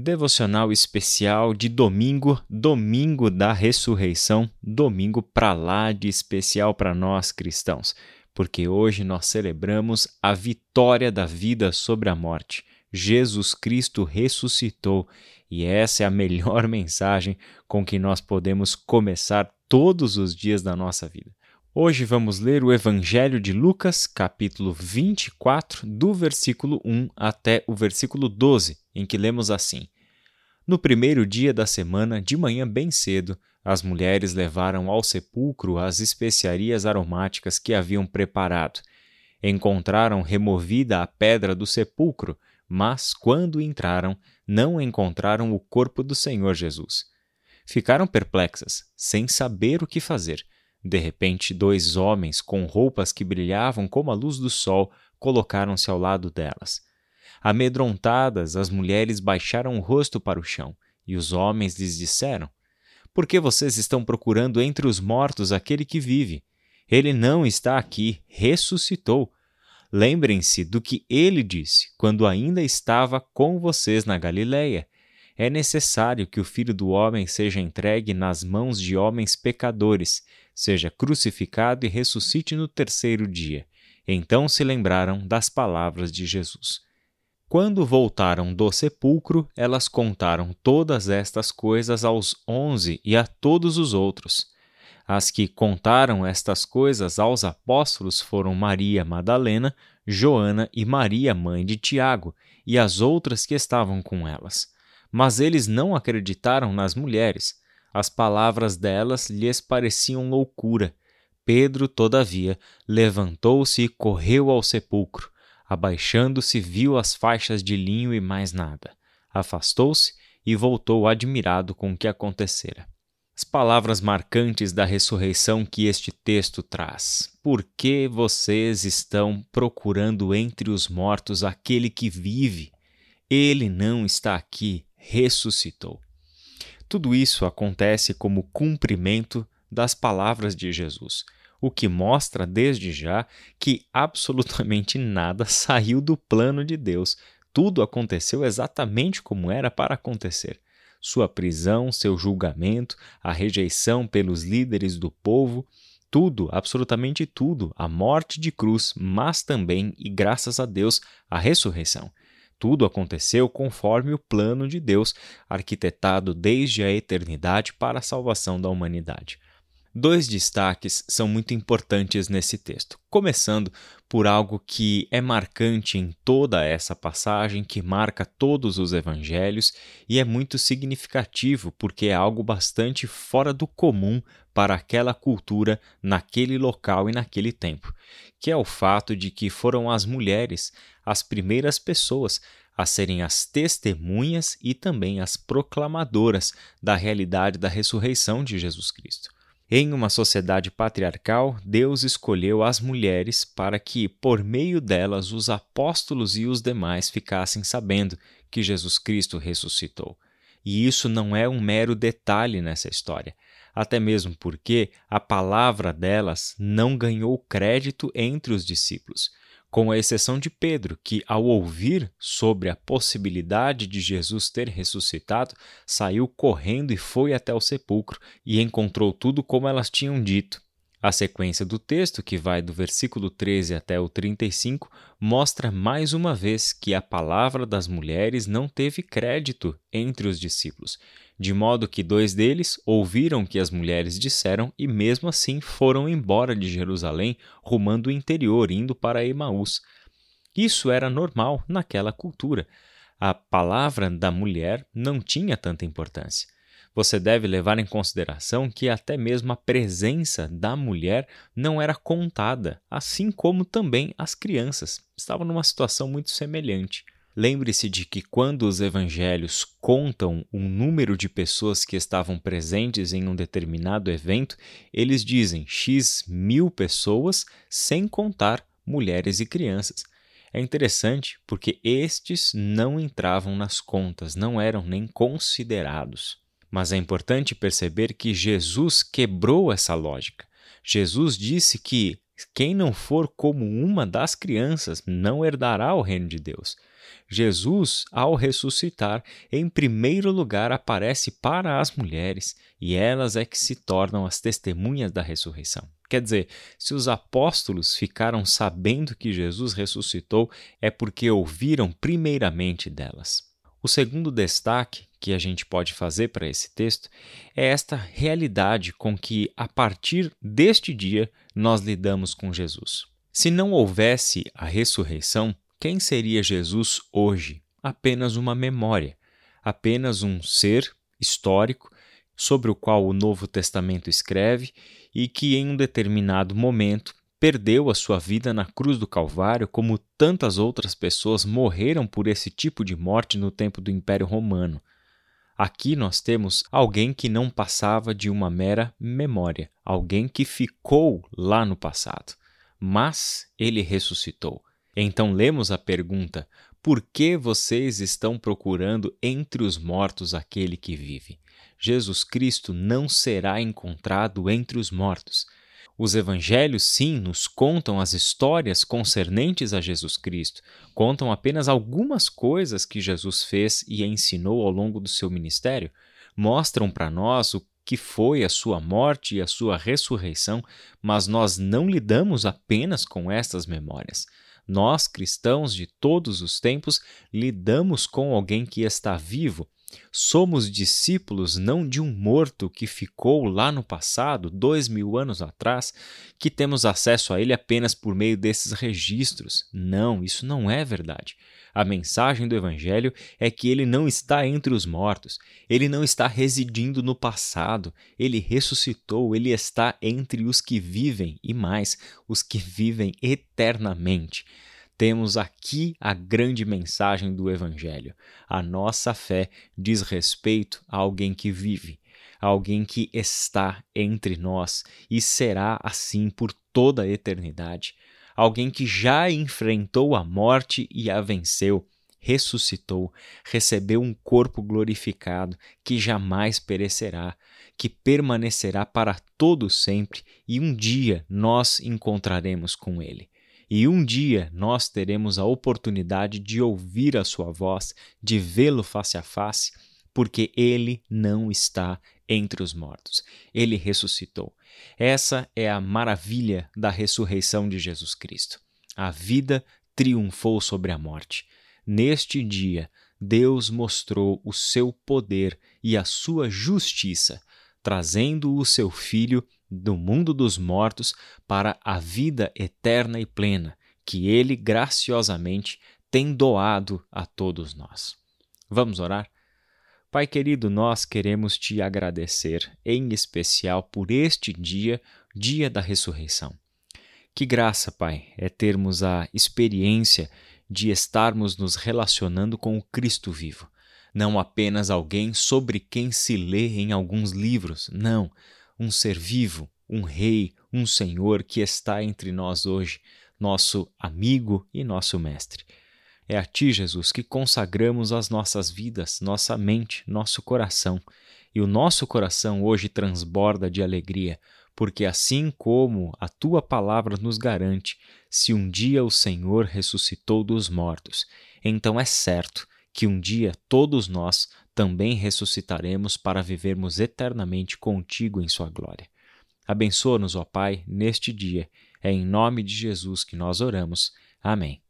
Devocional especial de domingo, domingo da ressurreição, domingo para lá de especial para nós cristãos, porque hoje nós celebramos a vitória da vida sobre a morte. Jesus Cristo ressuscitou e essa é a melhor mensagem com que nós podemos começar todos os dias da nossa vida. Hoje vamos ler o Evangelho de Lucas, capítulo 24, do versículo 1 até o versículo 12, em que lemos assim: No primeiro dia da semana, de manhã bem cedo, as mulheres levaram ao sepulcro as especiarias aromáticas que haviam preparado. Encontraram removida a pedra do sepulcro, mas quando entraram, não encontraram o corpo do Senhor Jesus. Ficaram perplexas, sem saber o que fazer. De repente, dois homens com roupas que brilhavam como a luz do sol colocaram-se ao lado delas. Amedrontadas, as mulheres baixaram o rosto para o chão, e os homens lhes disseram: Por que vocês estão procurando entre os mortos aquele que vive? Ele não está aqui, ressuscitou. Lembrem-se do que ele disse quando ainda estava com vocês na Galileia é necessário que o Filho do Homem seja entregue nas mãos de homens pecadores, seja crucificado e ressuscite no terceiro dia. Então se lembraram das palavras de Jesus. Quando voltaram do sepulcro, elas contaram todas estas coisas aos onze e a todos os outros. As que contaram estas coisas aos apóstolos foram Maria Madalena, Joana e Maria, mãe de Tiago, e as outras que estavam com elas. Mas eles não acreditaram nas mulheres. As palavras delas lhes pareciam loucura. Pedro, todavia, levantou-se e correu ao sepulcro. Abaixando-se, viu as faixas de linho e mais nada. Afastou-se e voltou admirado com o que acontecera. As palavras marcantes da ressurreição que este texto traz. Por que vocês estão procurando entre os mortos aquele que vive? Ele não está aqui, ressuscitou. Tudo isso acontece como cumprimento das palavras de Jesus, o que mostra desde já que absolutamente nada saiu do plano de Deus. Tudo aconteceu exatamente como era para acontecer. Sua prisão, seu julgamento, a rejeição pelos líderes do povo, tudo, absolutamente tudo, a morte de cruz, mas também, e graças a Deus, a ressurreição. Tudo aconteceu conforme o plano de Deus, arquitetado desde a eternidade para a salvação da humanidade. Dois destaques são muito importantes nesse texto, começando por algo que é marcante em toda essa passagem, que marca todos os evangelhos e é muito significativo porque é algo bastante fora do comum para aquela cultura, naquele local e naquele tempo, que é o fato de que foram as mulheres as primeiras pessoas a serem as testemunhas e também as proclamadoras da realidade da ressurreição de Jesus Cristo. Em uma sociedade patriarcal, Deus escolheu as mulheres para que, por meio delas, os apóstolos e os demais ficassem sabendo que Jesus Cristo ressuscitou. E isso não é um mero detalhe nessa história, até mesmo porque a palavra delas não ganhou crédito entre os discípulos com a exceção de Pedro, que, ao ouvir sobre a possibilidade de Jesus ter ressuscitado, saiu correndo e foi até o sepulcro e encontrou tudo como elas tinham dito. A sequência do texto, que vai do versículo 13 até o 35, mostra mais uma vez que a palavra das mulheres não teve crédito entre os discípulos, de modo que dois deles ouviram o que as mulheres disseram e, mesmo assim, foram embora de Jerusalém, rumando o interior, indo para Emaús. Isso era normal naquela cultura. A palavra da mulher não tinha tanta importância. Você deve levar em consideração que até mesmo a presença da mulher não era contada, assim como também as crianças estavam numa situação muito semelhante. Lembre-se de que quando os evangelhos contam o número de pessoas que estavam presentes em um determinado evento, eles dizem X mil pessoas, sem contar mulheres e crianças. É interessante porque estes não entravam nas contas, não eram nem considerados. Mas é importante perceber que Jesus quebrou essa lógica. Jesus disse que quem não for como uma das crianças não herdará o reino de Deus. Jesus, ao ressuscitar, em primeiro lugar aparece para as mulheres e elas é que se tornam as testemunhas da ressurreição. Quer dizer, se os apóstolos ficaram sabendo que Jesus ressuscitou, é porque ouviram primeiramente delas. O segundo destaque que a gente pode fazer para esse texto é esta realidade com que, a partir deste dia, nós lidamos com Jesus. Se não houvesse a ressurreição, quem seria Jesus hoje? Apenas uma memória, apenas um ser histórico sobre o qual o Novo Testamento escreve e que, em um determinado momento, perdeu a sua vida na cruz do Calvário, como tantas outras pessoas morreram por esse tipo de morte no tempo do Império Romano. Aqui nós temos alguém que não passava de uma mera memória, alguém que ficou lá no passado mas ele ressuscitou. Então lemos a pergunta: Por que vocês estão procurando entre os mortos aquele que vive? Jesus Cristo não será encontrado entre os mortos. Os evangelhos, sim, nos contam as histórias concernentes a Jesus Cristo, contam apenas algumas coisas que Jesus fez e ensinou ao longo do seu ministério, mostram para nós o que foi a sua morte e a sua ressurreição, mas nós não lidamos apenas com estas memórias. Nós, cristãos de todos os tempos, lidamos com alguém que está vivo. Somos discípulos não de um morto que ficou lá no passado, dois mil anos atrás, que temos acesso a ele apenas por meio desses registros. Não, isso não é verdade. A mensagem do Evangelho é que ele não está entre os mortos, ele não está residindo no passado, ele ressuscitou, ele está entre os que vivem e mais, os que vivem eternamente. Temos aqui a grande mensagem do Evangelho. A nossa fé diz respeito a alguém que vive, a alguém que está entre nós e será assim por toda a eternidade alguém que já enfrentou a morte e a venceu, ressuscitou, recebeu um corpo glorificado que jamais perecerá, que permanecerá para todo sempre e um dia nós encontraremos com ele. E um dia nós teremos a oportunidade de ouvir a sua voz, de vê-lo face a face, porque ele não está entre os mortos. Ele ressuscitou. Essa é a maravilha da ressurreição de Jesus Cristo. A vida triunfou sobre a morte. Neste dia, Deus mostrou o seu poder e a sua justiça, trazendo o seu Filho do mundo dos mortos para a vida eterna e plena, que ele graciosamente tem doado a todos nós. Vamos orar? Pai querido, nós queremos te agradecer, em especial por este dia, dia da ressurreição. Que graça, Pai, é termos a experiência de estarmos nos relacionando com o Cristo vivo. Não apenas alguém sobre quem se lê em alguns livros, não, um ser vivo, um rei, um senhor que está entre nós hoje, nosso amigo e nosso mestre. É a Ti, Jesus, que consagramos as nossas vidas, nossa mente, nosso coração. E o nosso coração hoje transborda de alegria, porque assim como a Tua palavra nos garante, se um dia o Senhor ressuscitou dos mortos, então é certo que um dia todos nós também ressuscitaremos para vivermos eternamente contigo em Sua glória. Abençoa-nos, ó Pai, neste dia. É em nome de Jesus que nós oramos. Amém.